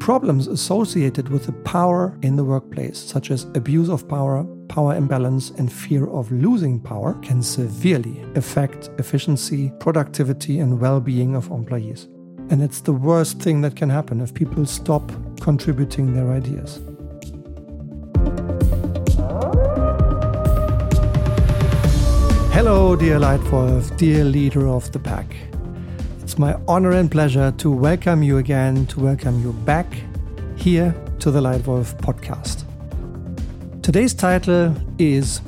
problems associated with the power in the workplace, such as abuse of power, power imbalance, and fear of losing power, can severely affect efficiency, productivity, and well being of employees. And it's the worst thing that can happen if people stop contributing their ideas. Hello, dear Leitwolf, dear leader of the pack. It's my honor and pleasure to welcome you again, to welcome you back here to the Leitwolf podcast. Today's title is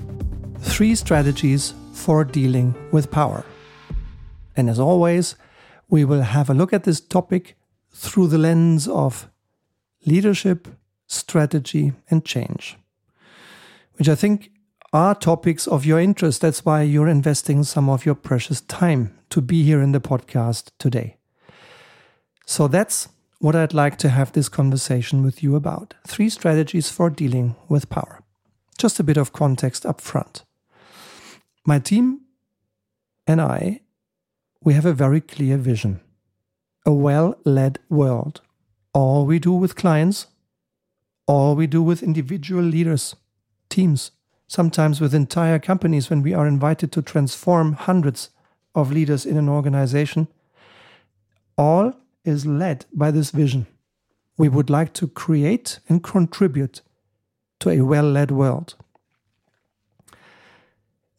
Three Strategies for Dealing with Power. And as always, we will have a look at this topic through the lens of leadership, strategy, and change, which I think are topics of your interest. That's why you're investing some of your precious time to be here in the podcast today. So that's what I'd like to have this conversation with you about. Three strategies for dealing with power. Just a bit of context up front. My team and I, we have a very clear vision. A well led world. All we do with clients, all we do with individual leaders, teams, sometimes with entire companies when we are invited to transform hundreds of leaders in an organization, all is led by this vision. We would like to create and contribute to a well led world.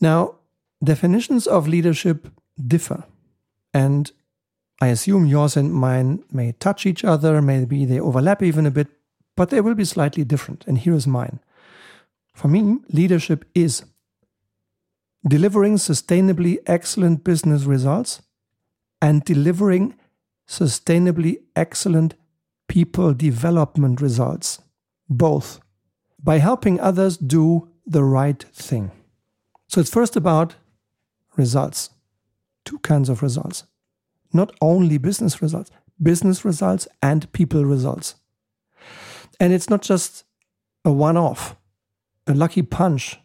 Now, definitions of leadership differ, and I assume yours and mine may touch each other, maybe they overlap even a bit, but they will be slightly different. And here is mine. For me, leadership is delivering sustainably excellent business results and delivering sustainably excellent people development results, both by helping others do the right thing. So it's first about results, two kinds of results. Not only business results, business results and people results. And it's not just a one off a lucky punch,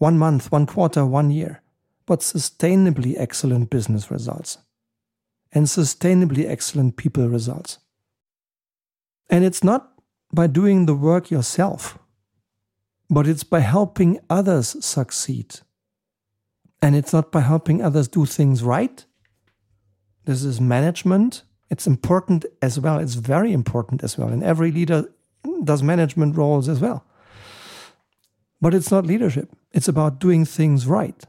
one month, one quarter, one year, but sustainably excellent business results and sustainably excellent people results. And it's not by doing the work yourself, but it's by helping others succeed. And it's not by helping others do things right. This is management. It's important as well. It's very important as well. And every leader does management roles as well. But it's not leadership. It's about doing things right.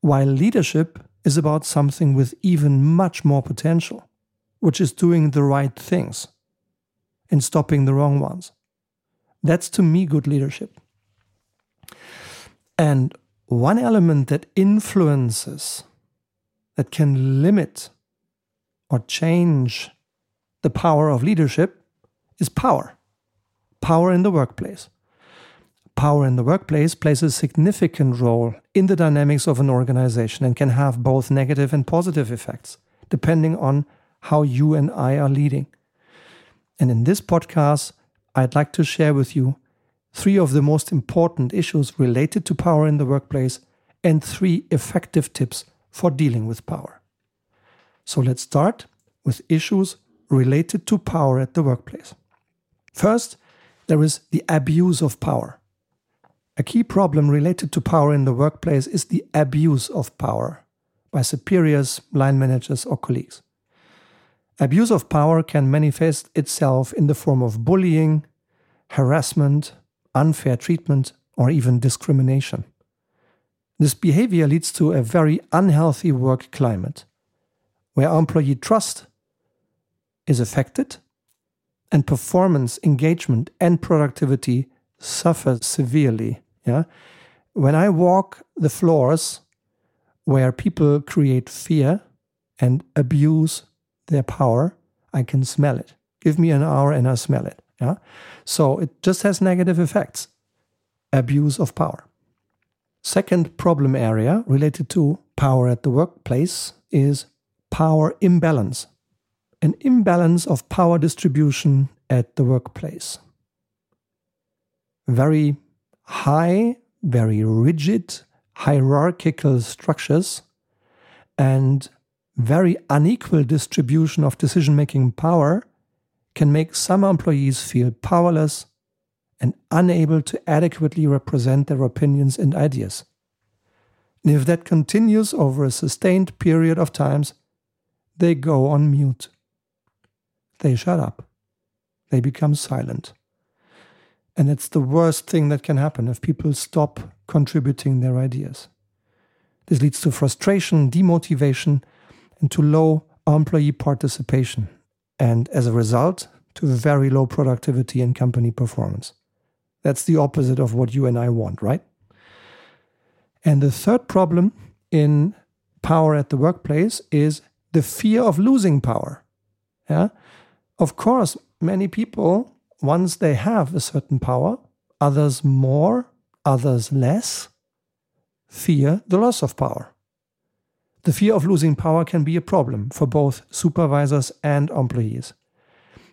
While leadership is about something with even much more potential, which is doing the right things and stopping the wrong ones. That's to me good leadership. And one element that influences, that can limit or change the power of leadership is power. Power in the workplace power in the workplace plays a significant role in the dynamics of an organization and can have both negative and positive effects, depending on how you and I are leading. And in this podcast, I'd like to share with you three of the most important issues related to power in the workplace and three effective tips for dealing with power. So let's start with issues related to power at the workplace. First, there is the abuse of power. A key problem related to power in the workplace is the abuse of power by superiors, line managers, or colleagues. Abuse of power can manifest itself in the form of bullying, harassment, unfair treatment, or even discrimination. This behavior leads to a very unhealthy work climate, where employee trust is affected and performance, engagement, and productivity suffer severely yeah. When I walk the floors where people create fear and abuse their power, I can smell it. Give me an hour and I smell it. Yeah. So it just has negative effects. Abuse of power. Second problem area related to power at the workplace is power imbalance. An imbalance of power distribution at the workplace. Very high, very rigid, hierarchical structures and very unequal distribution of decision making power can make some employees feel powerless and unable to adequately represent their opinions and ideas. And if that continues over a sustained period of times, they go on mute. They shut up. They become silent. And it's the worst thing that can happen if people stop contributing their ideas. This leads to frustration, demotivation, and to low employee participation, and as a result, to very low productivity and company performance. That's the opposite of what you and I want, right? And the third problem in power at the workplace is the fear of losing power. Yeah. Of course, many people, once they have a certain power, others more, others less, fear the loss of power. The fear of losing power can be a problem for both supervisors and employees.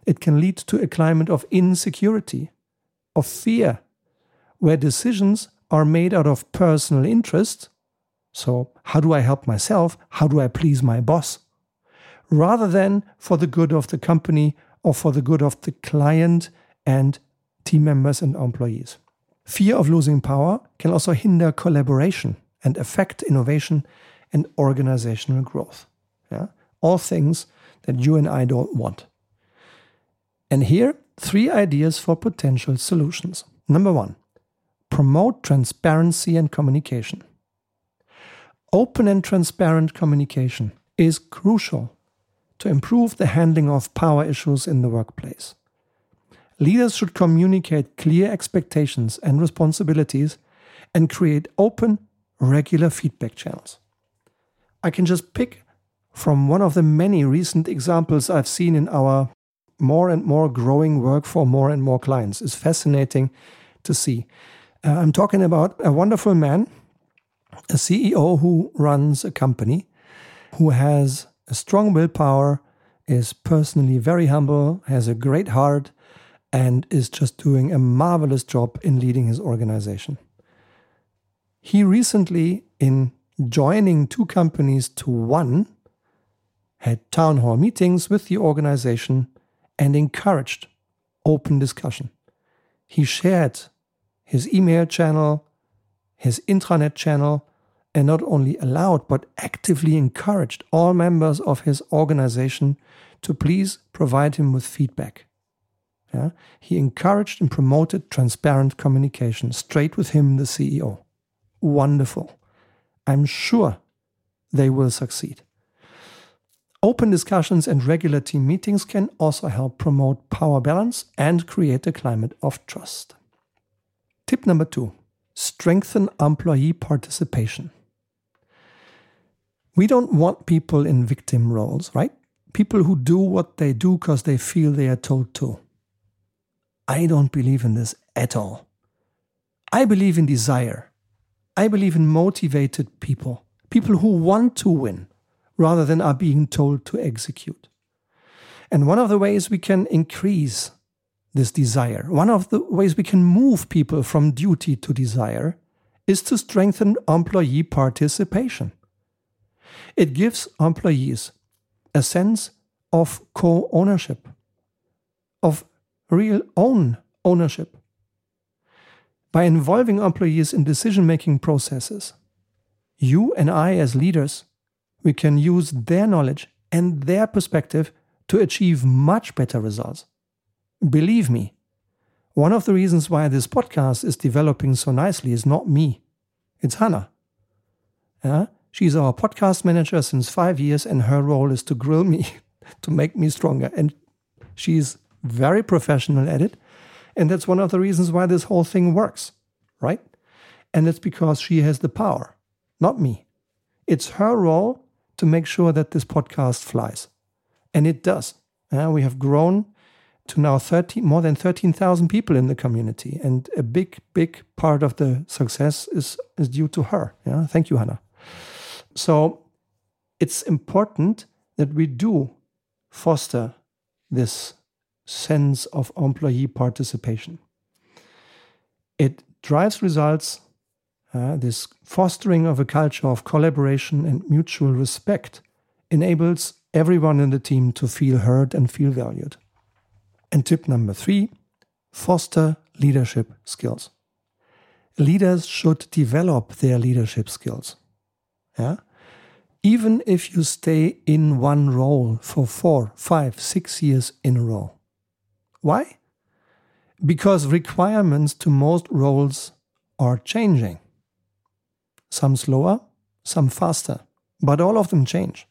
It can lead to a climate of insecurity, of fear, where decisions are made out of personal interest. So, how do I help myself? How do I please my boss? Rather than for the good of the company or for the good of the client and team members and employees. Fear of losing power can also hinder collaboration and affect innovation and organizational growth. Yeah? All things that you and I don't want. And here, three ideas for potential solutions. Number one, promote transparency and communication. Open and transparent communication is crucial to improve the handling of power issues in the workplace. Leaders should communicate clear expectations and responsibilities and create open, regular feedback channels. I can just pick from one of the many recent examples I've seen in our more and more growing work for more and more clients. It's fascinating to see. Uh, I'm talking about a wonderful man, a CEO who runs a company, who has a strong willpower, is personally very humble, has a great heart, and is just doing a marvelous job in leading his organization. He recently, in joining two companies to one, had town hall meetings with the organization and encouraged open discussion. He shared his email channel, his intranet channel, and not only allowed but actively encouraged all members of his organization to please provide him with feedback. Yeah? He encouraged and promoted transparent communication straight with him, the CEO. Wonderful. I'm sure they will succeed. Open discussions and regular team meetings can also help promote power balance and create a climate of trust. Tip number two strengthen employee participation. We don't want people in victim roles, right? People who do what they do because they feel they are told to. I don't believe in this at all. I believe in desire. I believe in motivated people, people who want to win rather than are being told to execute. And one of the ways we can increase this desire, one of the ways we can move people from duty to desire, is to strengthen employee participation. It gives employees a sense of co ownership, of real own ownership. By involving employees in decision making processes, you and I, as leaders, we can use their knowledge and their perspective to achieve much better results. Believe me, one of the reasons why this podcast is developing so nicely is not me, it's Hannah. Yeah? She's our podcast manager since five years, and her role is to grill me, to make me stronger. And she's very professional at it. And that's one of the reasons why this whole thing works, right? And it's because she has the power, not me. It's her role to make sure that this podcast flies. And it does. Uh, we have grown to now 13, more than 13,000 people in the community. And a big, big part of the success is, is due to her. Yeah? Thank you, Hannah. So it's important that we do foster this sense of employee participation. It drives results uh, this fostering of a culture of collaboration and mutual respect enables everyone in the team to feel heard and feel valued. And tip number three foster leadership skills. Leaders should develop their leadership skills. Yeah? Even if you stay in one role for four, five, six years in a row. Why? Because requirements to most roles are changing. Some slower, some faster, but all of them change.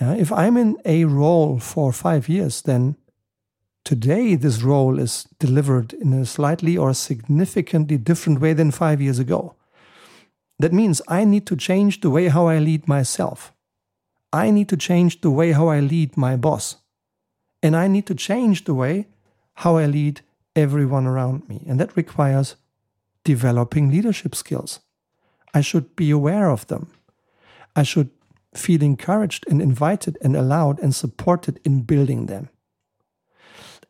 Yeah, if I'm in a role for five years, then today this role is delivered in a slightly or significantly different way than five years ago. That means I need to change the way how I lead myself. I need to change the way how I lead my boss. And I need to change the way how I lead everyone around me. And that requires developing leadership skills. I should be aware of them. I should feel encouraged and invited and allowed and supported in building them.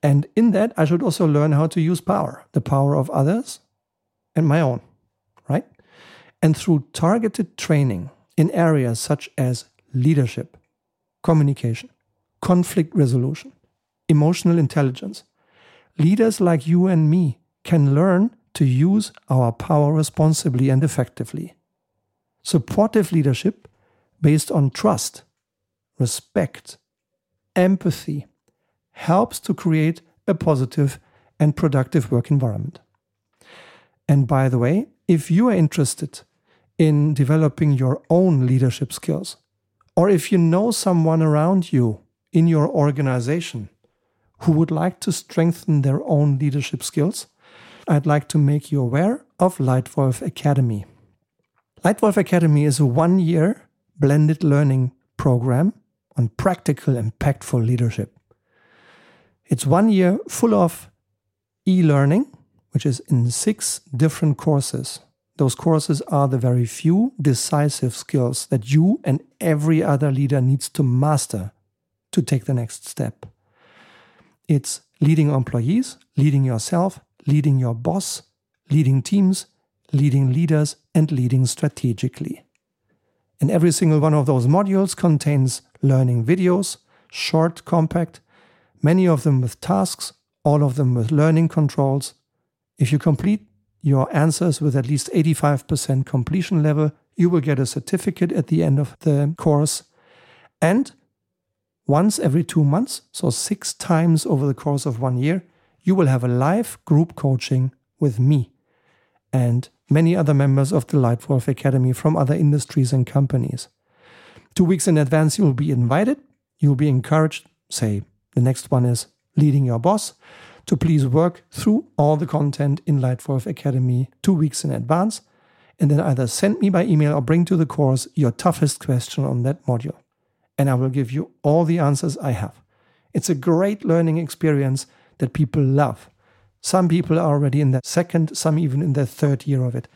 And in that, I should also learn how to use power, the power of others and my own, right? And through targeted training in areas such as leadership, communication, conflict resolution, emotional intelligence, leaders like you and me can learn to use our power responsibly and effectively. Supportive leadership based on trust, respect, empathy helps to create a positive and productive work environment. And by the way, if you are interested in developing your own leadership skills, or if you know someone around you in your organization who would like to strengthen their own leadership skills, I'd like to make you aware of Leitwolf Academy. Leitwolf Academy is a one year blended learning program on practical, impactful leadership. It's one year full of e learning, which is in six different courses. Those courses are the very few decisive skills that you and every other leader needs to master to take the next step. It's leading employees, leading yourself, leading your boss, leading teams, leading leaders, and leading strategically. And every single one of those modules contains learning videos, short, compact, many of them with tasks, all of them with learning controls. If you complete your answers with at least 85% completion level, you will get a certificate at the end of the course. And once every two months, so six times over the course of one year, you will have a live group coaching with me and many other members of the Leitwolf Academy from other industries and companies. Two weeks in advance, you will be invited. You will be encouraged, say, the next one is leading your boss, to please work through all the content in Leitwolf Academy two weeks in advance, and then either send me by email or bring to the course your toughest question on that module. And I will give you all the answers I have. It's a great learning experience that people love. Some people are already in their second, some even in their third year of it.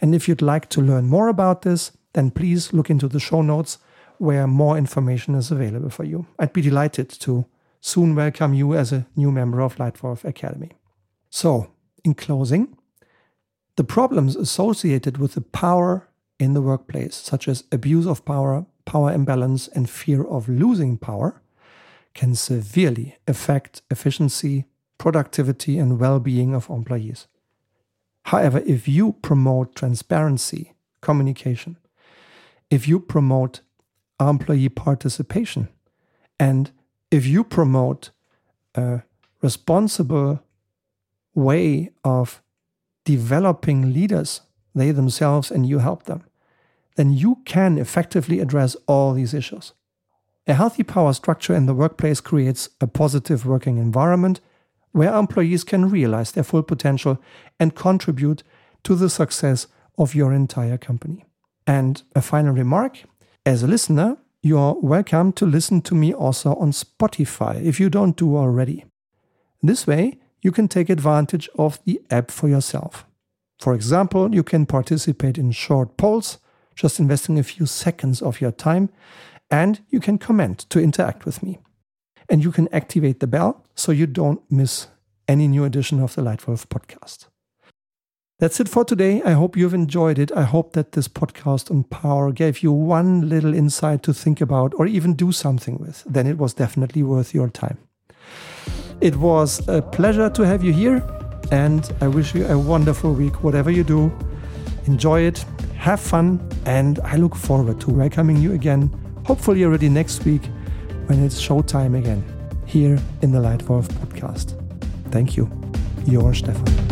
And if you'd like to learn more about this, then please look into the show notes where more information is available for you. I'd be delighted to soon welcome you as a new member of Leitwolf Academy. So, in closing, the problems associated with the power in the workplace, such as abuse of power, power imbalance, and fear of losing power, can severely affect efficiency, productivity, and well being of employees. However, if you promote transparency, communication, if you promote employee participation, and if you promote a responsible way of developing leaders, they themselves and you help them, then you can effectively address all these issues. A healthy power structure in the workplace creates a positive working environment where employees can realize their full potential and contribute to the success of your entire company. And a final remark as a listener, you're welcome to listen to me also on Spotify if you don't do already. This way, you can take advantage of the app for yourself. For example, you can participate in short polls, just investing a few seconds of your time, and you can comment to interact with me and you can activate the bell so you don't miss any new edition of the Leitwolf podcast. That's it for today. I hope you've enjoyed it. I hope that this podcast on power gave you one little insight to think about or even do something with. Then it was definitely worth your time. It was a pleasure to have you here, and I wish you a wonderful week, whatever you do. Enjoy it, have fun, and I look forward to welcoming you again, hopefully already next week when it's showtime again here in the Leitwolf podcast. Thank you. Your Stefan.